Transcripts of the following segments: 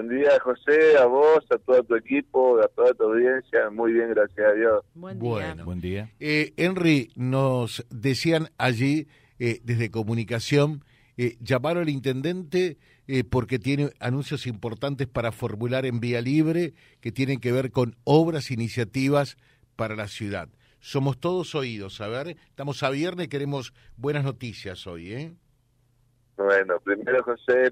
Buen día, José, a vos, a todo tu equipo, a toda tu audiencia. Muy bien, gracias a Dios. Buen día. Bueno, buen día. Eh, Henry, nos decían allí eh, desde comunicación, eh, llamaron al intendente eh, porque tiene anuncios importantes para formular en vía libre que tienen que ver con obras, iniciativas para la ciudad. Somos todos oídos, a ver, estamos a viernes, queremos buenas noticias hoy, ¿eh? Bueno, primero, José,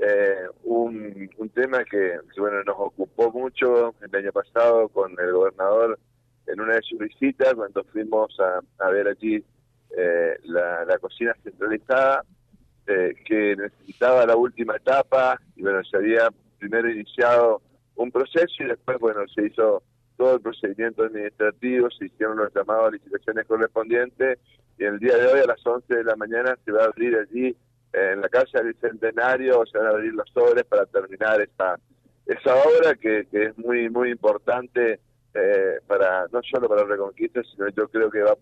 eh, un, un tema que, bueno nos ocupó mucho el año pasado con el gobernador en una de sus visitas cuando fuimos a, a ver allí eh, la, la, cocina centralizada eh, que necesitaba la última etapa y bueno se había primero iniciado un proceso y después bueno se hizo todo el procedimiento administrativo se hicieron los llamados a licitaciones correspondientes y el día de hoy a las 11 de la mañana se va a abrir allí en la calle del Bicentenario se van a abrir los sobres para terminar esa esa obra que, que es muy muy importante eh, para no solo para Reconquista sino yo creo que va,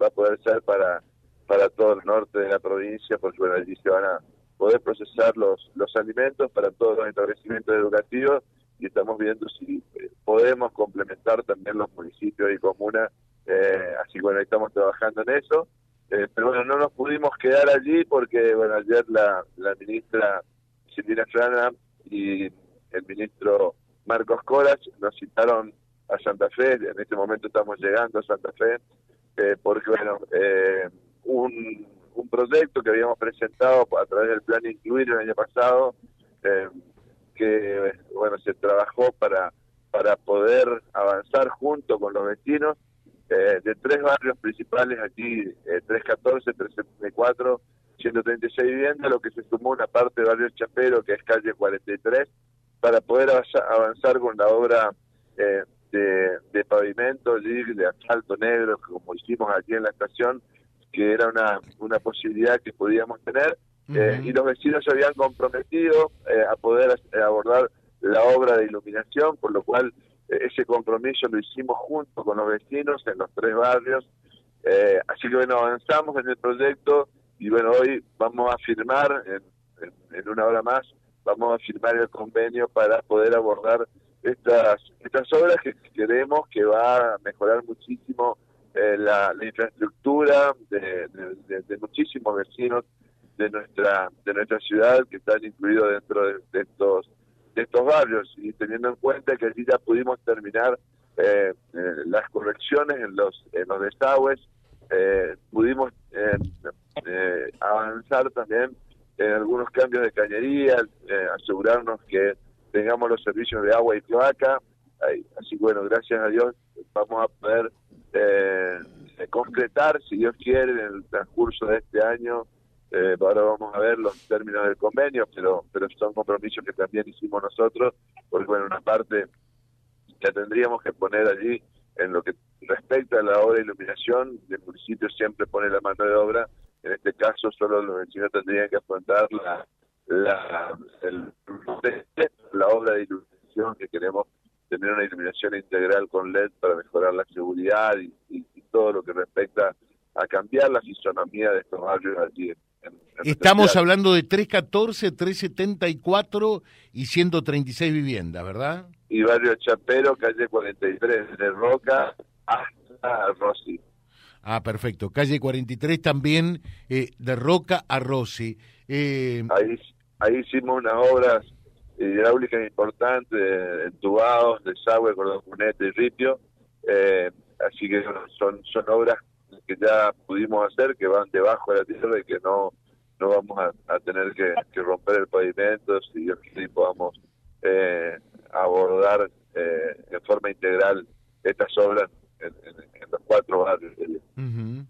va a poder ser para para todo el norte de la provincia porque bueno allí se van a poder procesar los los alimentos para todos los establecimientos educativos y estamos viendo si eh, podemos complementar también los municipios y comunas eh, así que bueno estamos trabajando en eso pero bueno, no nos pudimos quedar allí porque, bueno, ayer la, la ministra Silvina Frana y el ministro Marcos Coras nos citaron a Santa Fe, en este momento estamos llegando a Santa Fe, eh, porque, bueno, eh, un, un proyecto que habíamos presentado a través del plan Incluir el año pasado, eh, que, bueno, se trabajó para, para poder avanzar junto con los vecinos eh, de tres barrios principales aquí, eh, 314, 374, 136 viviendas, lo que se sumó una parte de barrio Chapero, que es calle 43, para poder avanzar con la obra eh, de, de, pavimento, de asfalto negro, como hicimos aquí en la estación, que era una, una posibilidad que podíamos tener, uh -huh. y los vecinos se habían comprometido eh, a poder abordar la obra de iluminación, por lo cual ese compromiso lo hicimos junto con los vecinos en los tres barrios. Eh, así que bueno, avanzamos en el proyecto y bueno, hoy vamos a firmar, en, en, una hora más, vamos a firmar el convenio para poder abordar estas, estas obras que queremos que va a mejorar muchísimo eh, la, infraestructura de, de, de, de, muchísimos vecinos de nuestra, de nuestra ciudad que están incluidos dentro de estos de estos barrios y teniendo en cuenta que allí ya pudimos terminar eh, eh, las correcciones en los en los desagües eh, pudimos avanzar también en algunos cambios de cañería asegurarnos que tengamos los servicios de agua y cloaca. Así bueno gracias a Dios vamos a poder concretar si Dios quiere en el transcurso de este año eh, ahora vamos a ver los términos del convenio, pero pero son compromisos que también hicimos nosotros, porque bueno, una parte que tendríamos que poner allí en lo que respecta a la obra de iluminación, el municipio siempre pone la mano de obra, en este caso solo los vecinos tendrían que afrontar la la, el, la obra de iluminación que queremos tener una iluminación integral con LED para mejorar la seguridad y, y, todo lo que respecta a cambiar la fisonomía de estos barrios allí Estamos hablando de 314, 374 y 136 viviendas, ¿verdad? Y barrio Chapero, calle 43, de Roca hasta Rossi. Ah, perfecto. Calle 43 también, eh, de Roca a Rossi. Eh... Ahí, ahí hicimos unas obras hidráulicas importantes, entubados, desagüe, cordón cunete y ripio. Eh, así que son, son obras que ya pudimos hacer, que van debajo de la tierra y que no no vamos a, tener que, romper el pavimento, si Dios quiere podamos eh, abordar eh, en forma integral estas obras en, los cuatro barrios. Uh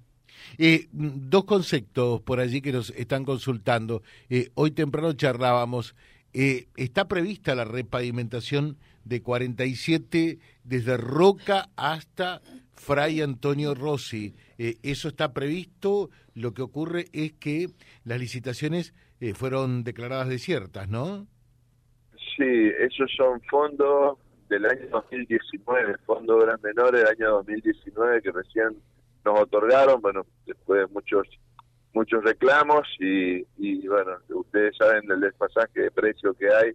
dos conceptos por allí que nos están consultando. Eh, hoy temprano charlábamos. Está prevista la repavimentación de 47 desde Roca hasta Fray Antonio Rossi. Eh, eso está previsto. Lo que ocurre es que las licitaciones eh, fueron declaradas desiertas, ¿no? Sí, esos son fondos del año 2019, fondos de menores del año 2019 que recién nos otorgaron, bueno, después de muchos muchos reclamos y, y bueno, ustedes saben del despasaje de precio que hay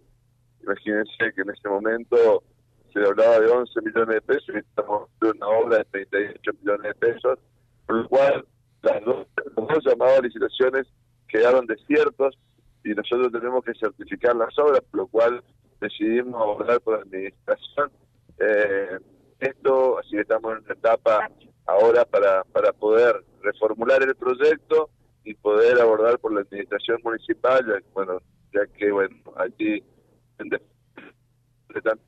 Imagínense que en ese momento se hablaba de 11 millones de pesos y estamos en una obra de 38 millones de pesos, por lo cual las dos, los dos llamados a licitaciones quedaron desiertos y nosotros tenemos que certificar las obras, por lo cual decidimos abordar por administración. Eh, esto, así que estamos en una etapa ahora para, para poder reformular el proyecto y poder abordar por la administración municipal, ya, bueno, ya que bueno, allí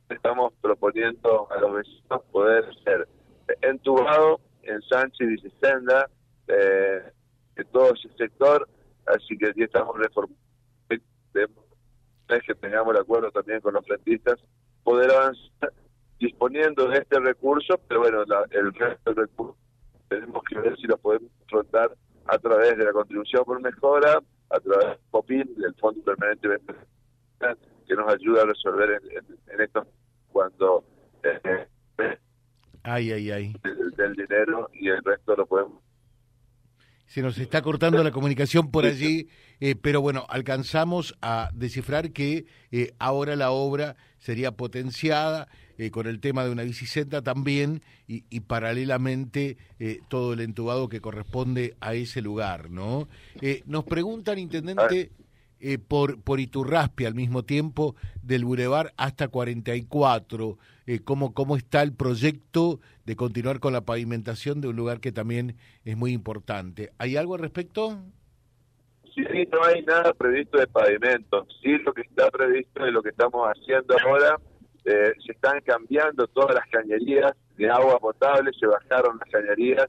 estamos proponiendo a los vecinos poder ser entubado en Sánchez y Senda eh, de todo ese sector, así que aquí estamos reformando que tengamos el acuerdo también con los frentistas, poder avanzar disponiendo de este recurso, pero bueno, el resto del recurso tenemos que ver si lo podemos afrontar a través de la contribución por mejora, a través del POPIN, del Fondo Permanente de que nos ayuda a resolver en, esto cuando eh, ay, ay, ay. del dinero y el resto lo podemos se nos está cortando la comunicación por allí, eh, pero bueno, alcanzamos a descifrar que eh, ahora la obra sería potenciada eh, con el tema de una bicicleta también y, y paralelamente todo el entubado que corresponde a ese lugar, ¿no? nos preguntan, intendente... Eh, por, por Iturraspe al mismo tiempo del Boulevard hasta 44. Eh, ¿cómo, ¿Cómo está el proyecto de continuar con la pavimentación de un lugar que también es muy importante? ¿Hay algo al respecto? Sí, no hay nada previsto de pavimento. Sí, lo que está previsto y lo que estamos haciendo ahora, eh, se están cambiando todas las cañerías de agua potable, se bajaron las cañerías,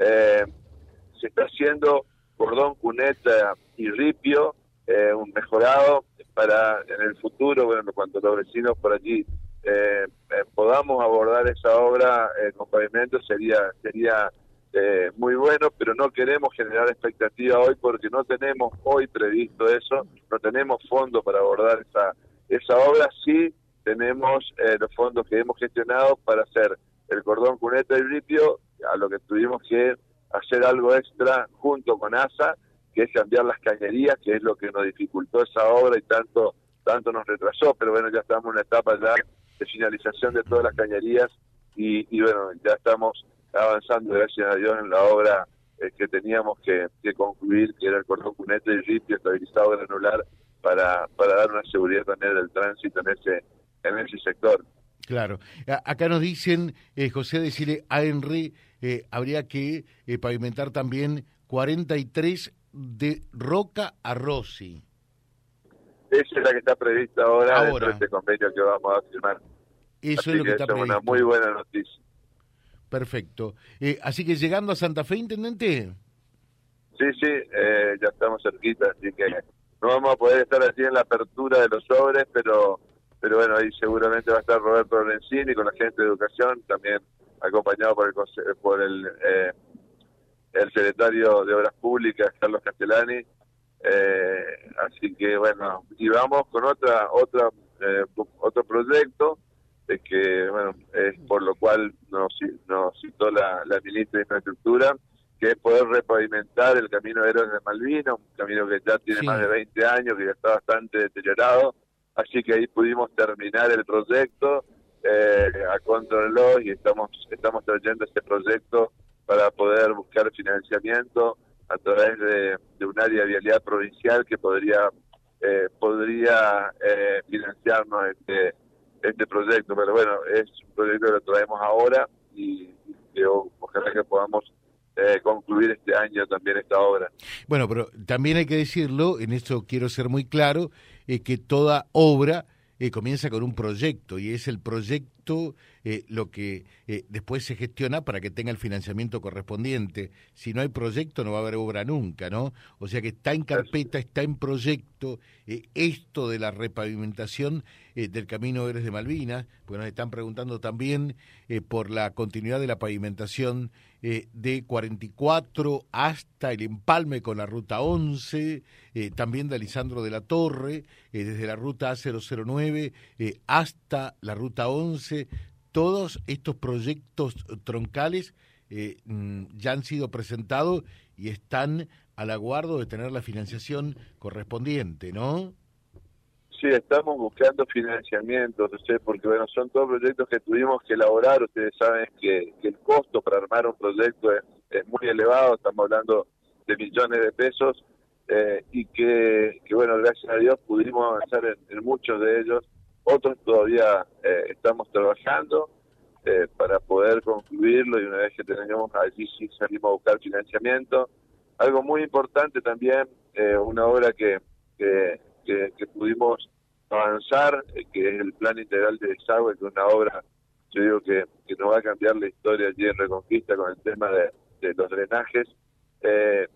eh, se está haciendo cordón, cuneta y ripio, eh, un mejorado para en el futuro, bueno, cuando los vecinos por allí eh, eh, podamos abordar esa obra con pavimento sería sería muy bueno, pero no queremos generar expectativa hoy porque no tenemos hoy previsto eso, no tenemos fondos para abordar esa esa obra, sí tenemos los fondos que hemos gestionado para hacer el cordón cuneta y ripio, a lo que tuvimos que hacer algo extra junto con ASA que es cambiar las cañerías, que es lo que nos dificultó esa obra y tanto tanto nos retrasó, pero bueno, ya estamos en una etapa ya de finalización de todas las cañerías y, bueno, ya estamos avanzando, gracias a Dios, en la obra eh, que teníamos que, concluir, que era el cordón cunete y ripio estabilizado granular para, para dar una seguridad también del tránsito en ese, en ese sector. Claro. Acá nos dicen, eh, José, decirle a Henry, eh, habría que pavimentar también 43 de Roca a Rossi. Esa es la que está prevista ahora, dentro de este convenio que vamos a firmar. Eso es lo que, está previsto. una muy buena noticia. Perfecto. Eh, así que llegando a Santa Fe, intendente. Sí, sí, eh, ya estamos cerquita, así que no vamos a poder estar así en la apertura de los sobres, pero pero bueno, ahí seguramente va a estar Roberto Lorenzini con la gente de educación, también acompañado por el, por el eh, el secretario de Obras Públicas, Carlos Castellani. Eh, así que bueno, y vamos con otra otra eh, otro proyecto de que bueno es por lo cual nos, nos citó la, ministra de Infraestructura que es poder repavimentar el camino de Héroes de Malvinas, un camino que ya tiene más de 20 años, que ya está bastante deteriorado, así que ahí pudimos terminar el proyecto eh, a contrarreloj y estamos estamos trayendo este proyecto para poder buscar financiamiento a través de, un área de vialidad provincial que podría eh, podría eh, financiarnos este este proyecto pero bueno es un proyecto que lo traemos ahora y, ojalá que podamos eh, concluir este año también esta obra. Bueno, pero también hay que decirlo, en esto quiero ser muy claro, que toda obra comienza con un proyecto y es el proyecto eh, lo que eh, después se gestiona para que tenga el financiamiento correspondiente. Si no hay proyecto no va a haber obra nunca, ¿no? O sea que está en carpeta, está en proyecto eh, esto de la repavimentación del Camino Eres de Malvinas, porque nos están preguntando también por la continuidad de la pavimentación de 44 hasta el empalme con la ruta 11, también de Alisandro de la Torre, desde la ruta A009 hasta la ruta 11, todos estos proyectos troncales eh, mm, ya han sido presentados y están al aguardo de tener la financiación correspondiente, ¿no? Sí, estamos buscando financiamiento, porque bueno, son todos proyectos que tuvimos que elaborar. Ustedes saben que, el costo para armar un proyecto es, muy elevado, estamos hablando de millones de pesos, eh, y que, bueno, gracias a Dios pudimos avanzar en, muchos de ellos. Otros todavía eh, estamos trabajando eh, para poder concluirlo y una vez que tengamos allí sí salimos a buscar financiamiento. Algo muy importante también, una obra que, que, que pudimos avanzar, eh, que es el plan integral de desagüe, que es una obra, yo digo que, que nos va a cambiar la historia allí en Reconquista con el tema de, los drenajes. Eh,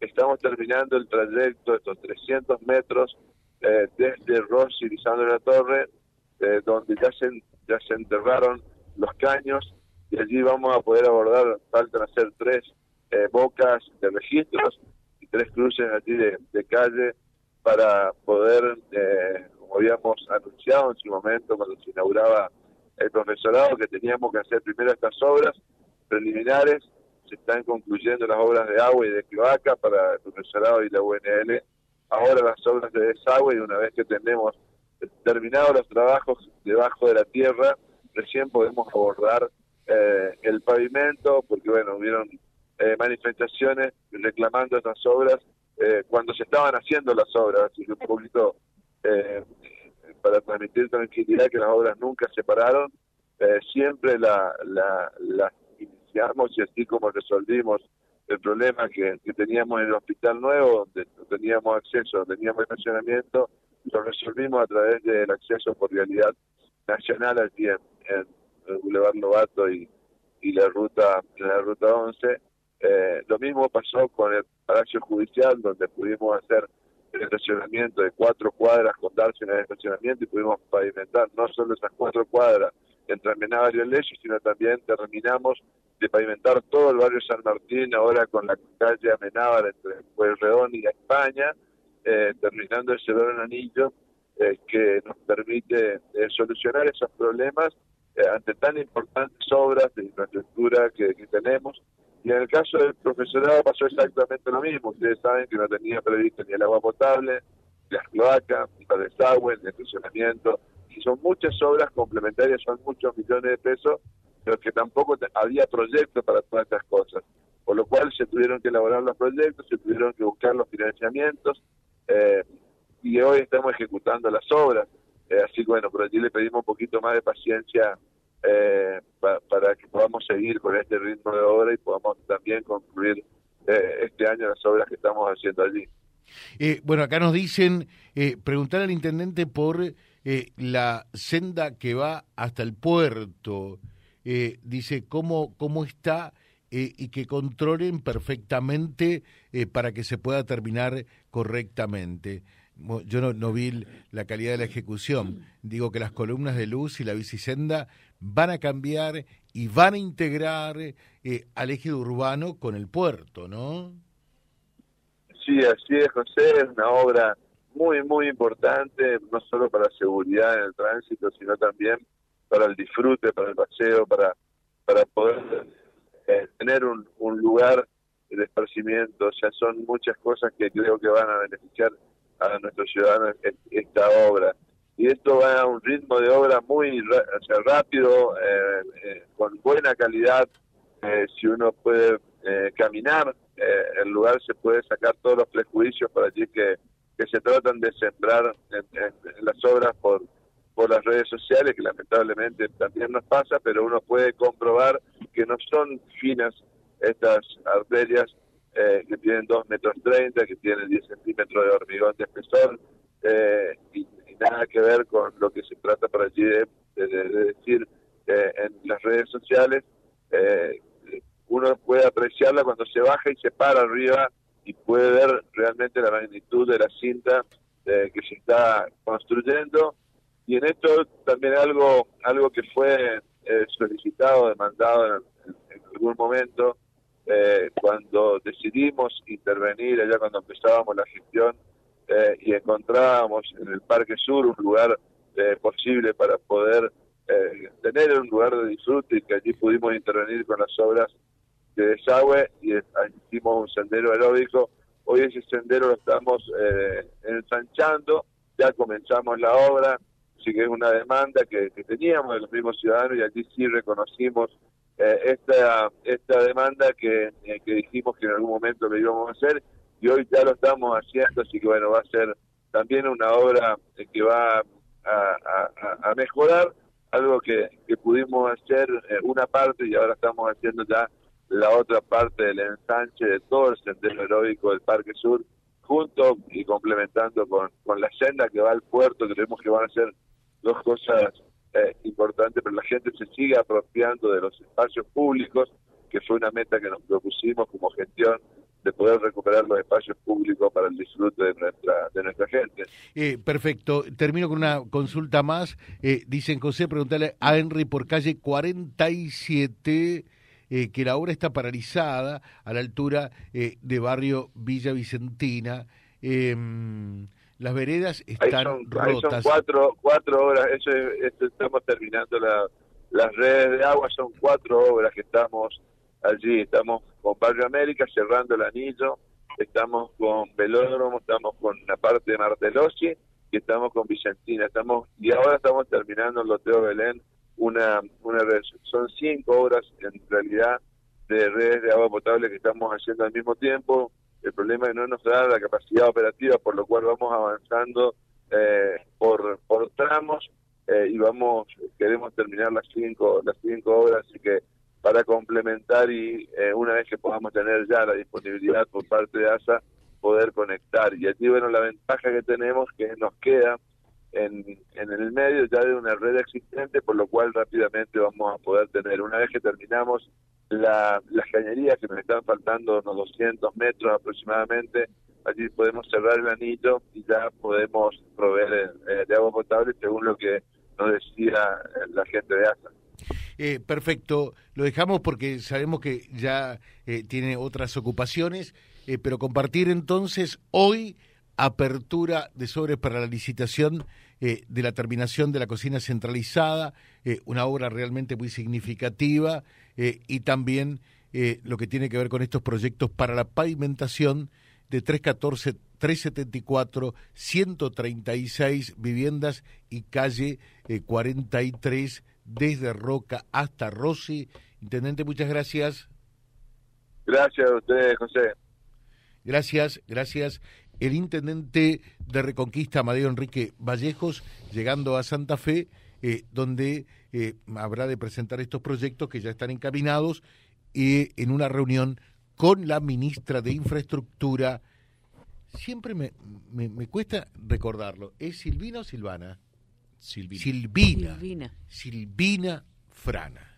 estamos terminando el trayecto, estos 300 metros, eh, desde Rossi y la Torre, donde ya se, ya se enterraron los caños y allí vamos a poder abordar, faltan hacer tres bocas de registros y tres cruces allí de, de calle para poder, eh, como habíamos anunciado en su momento cuando se inauguraba el profesorado, que teníamos que hacer primero estas obras preliminares, se están concluyendo las obras de agua y de cloaca para el profesorado y la UNL, ahora las obras de desagüe y una vez que tenemos terminados los trabajos debajo de la tierra, recién podemos abordar eh, el pavimento, porque bueno, hubieron eh, manifestaciones reclamando estas obras eh, cuando se estaban haciendo las obras, y un poquito eh, para transmitir tranquilidad que las obras nunca se pararon, eh, siempre las la, iniciamos y así como resolvimos el problema que, teníamos en el hospital nuevo, donde no teníamos acceso, teníamos estacionamiento, lo resolvimos a través del acceso por realidad nacional aquí en, el Boulevard Lobato y, y la ruta la ruta 11 eh, lo mismo pasó con el Palacio Judicial, donde pudimos hacer el estacionamiento de cuatro cuadras con darse en el estacionamiento y pudimos pavimentar no solo esas cuatro cuadras entre Amenábar y el Lecho, sino también terminamos de pavimentar todo el barrio San Martín, ahora con la calle Amenábar entre Pueyrredón y España, eh, terminando ese gran anillo eh, que nos permite eh, solucionar esos problemas ante tan importantes obras de infraestructura que tenemos y en el caso del profesorado pasó exactamente lo mismo. Ustedes saben que no tenía previsto ni el agua potable, ni las cloacas, ni el desagüe, ni el estacionamiento. Y son muchas obras complementarias, son muchos millones de pesos, pero que tampoco había proyectos para todas estas cosas. Por lo cual se tuvieron que elaborar los proyectos, se tuvieron que buscar los financiamientos, eh, y hoy estamos ejecutando las obras. Eh, así que bueno, por allí le pedimos un poquito más de paciencia eh, para que podamos seguir con este ritmo de obra y podamos también concluir eh, este año las obras que estamos haciendo allí. Eh, bueno, acá nos dicen, preguntar al intendente por la senda que va hasta el puerto. dice, ¿cómo, cómo está? y que controlen perfectamente para que se pueda terminar correctamente yo no, vi la calidad de la ejecución. Digo que las columnas de luz y la bicisenda van a cambiar y van a integrar eh, al eje urbano con el puerto, ¿no? Sí, así es, José. Es una obra muy, muy importante, no solo para la seguridad en el tránsito, sino también para el disfrute, para el paseo, para, para poder eh, tener un, un lugar de esparcimiento. O sea, son muchas cosas que creo que van a beneficiar a nuestros ciudadanos esta obra. Y esto va a un ritmo de obra muy rápido, eh, eh, con buena calidad. Si uno puede caminar, el lugar se puede sacar todos los prejuicios para allí que, que se tratan de sembrar en, las obras por, por las redes sociales, que lamentablemente también nos pasa, pero uno puede comprobar que no son finas estas arterias eh, que tienen 2 metros 30, que tienen 10 centímetros de hormigón de espesor, eh, y, nada que ver con lo que se trata por allí de, decir eh, en las redes sociales. uno puede apreciarla cuando se baja y se para arriba y puede ver realmente la magnitud de la cinta que se está construyendo. Y en esto también algo, algo que fue solicitado, demandado en algún momento, eh, cuando decidimos intervenir, allá cuando empezábamos la gestión eh, y encontrábamos en el Parque Sur un lugar eh, posible para poder tener un lugar de disfrute y que allí pudimos intervenir con las obras de desagüe y hicimos un sendero aeróbico. Hoy ese sendero lo estamos ensanchando ya comenzamos la obra, sí que es una demanda que, teníamos de los mismos ciudadanos y allí sí reconocimos eh, esta, esta demanda que, eh, que dijimos que en algún momento lo íbamos a hacer y hoy ya lo estamos haciendo, así que bueno, va a ser también una obra que va a, mejorar algo que, que pudimos hacer eh, una parte y ahora estamos haciendo ya la otra parte del ensanche de todo el sendero heroico del Parque Sur, junto y complementando con, con la senda que va al puerto, creemos que van a ser dos cosas eh, importantes, pero la gente se sigue apropiando de los espacios públicos, que fue una meta que nos propusimos como gestión de poder recuperar los espacios públicos para el disfrute de nuestra de nuestra gente. Eh, perfecto. Termino con una consulta más. Eh, dicen José, preguntarle a Henry por calle 47 eh, que la obra está paralizada a la altura eh, de barrio Villa Vicentina. Em, las veredas están rotas. son cuatro, cuatro horas, eso, estamos terminando las redes de agua, son cuatro obras que estamos allí. Estamos con Barrio América cerrando el anillo, estamos con Velódromo, estamos con la parte de Martelossi y estamos con Vicentina. estamos Y ahora estamos terminando el loteo Belén una, una. Son cinco horas en realidad de redes de agua potable que estamos haciendo al mismo tiempo. El problema es que no nos da la capacidad operativa, por lo cual vamos avanzando eh, por, por tramos eh, y vamos queremos terminar las cinco las cinco horas, así que para complementar y eh, una vez que podamos tener ya la disponibilidad por parte de ASA, poder conectar. Y aquí, bueno, la ventaja que tenemos que nos queda en, en el medio ya de una red existente, por lo cual rápidamente vamos a poder tener, una vez que terminamos la, las cañerías, que nos están faltando unos 200 metros aproximadamente, allí podemos cerrar el anillo y ya podemos proveer eh, de agua potable según lo que nos decía la gente de ASA. Eh, perfecto, lo dejamos porque sabemos que ya eh, tiene otras ocupaciones, eh, pero compartir entonces hoy apertura de sobres para la licitación eh, de la terminación de la cocina centralizada, eh, una obra realmente muy significativa, eh, y también lo que tiene que ver con estos proyectos para la pavimentación de 314, 374, 136 viviendas y calle 43 desde Roca hasta Rossi. Intendente, muchas gracias. Gracias a ustedes, José. Gracias, gracias el intendente de Reconquista, Amadeo Enrique Vallejos, llegando a Santa Fe, eh, donde eh, habrá de presentar estos proyectos que ya están encaminados y en una reunión con la ministra de Infraestructura. Siempre me, me, cuesta recordarlo. ¿Es Silvina o Silvana? Silvina. Silvina. Silvina Frana.